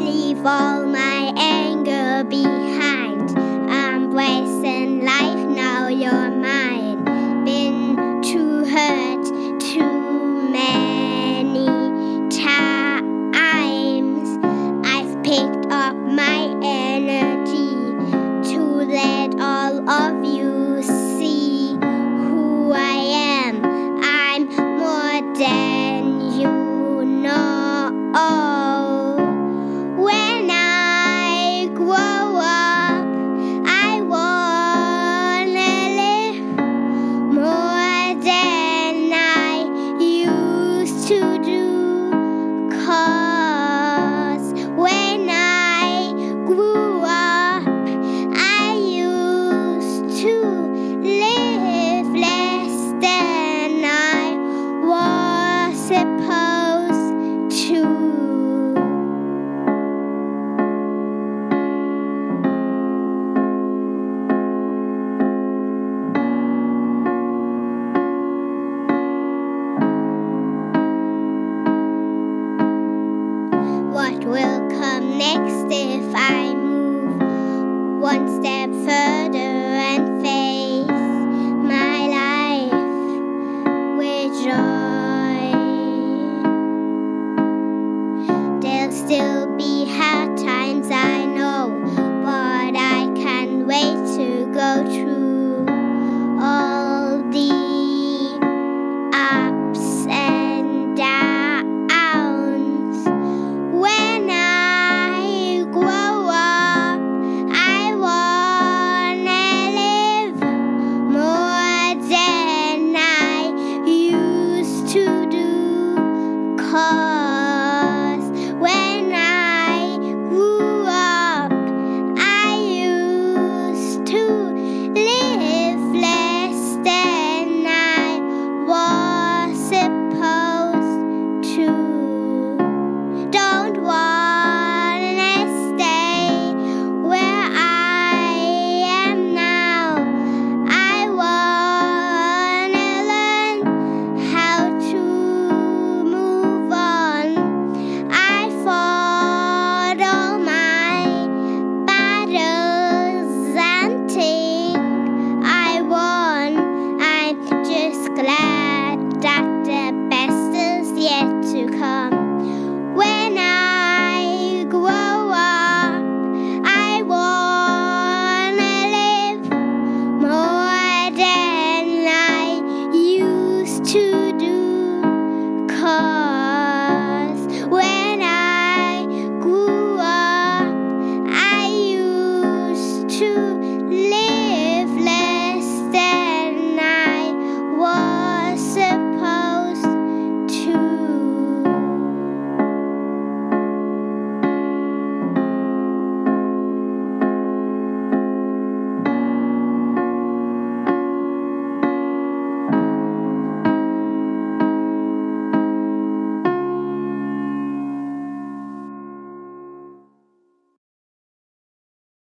Leave all my anger behind. Embrace next if I move one step. claro.